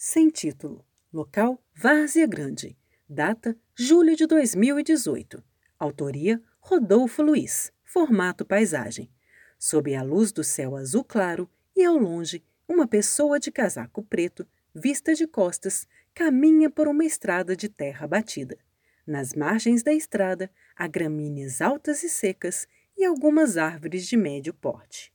Sem título. Local: Várzea Grande. Data: julho de 2018. Autoria: Rodolfo Luiz. Formato paisagem. Sob a luz do céu azul claro e ao longe, uma pessoa de casaco preto, vista de costas, caminha por uma estrada de terra batida. Nas margens da estrada, há gramíneas altas e secas e algumas árvores de médio porte.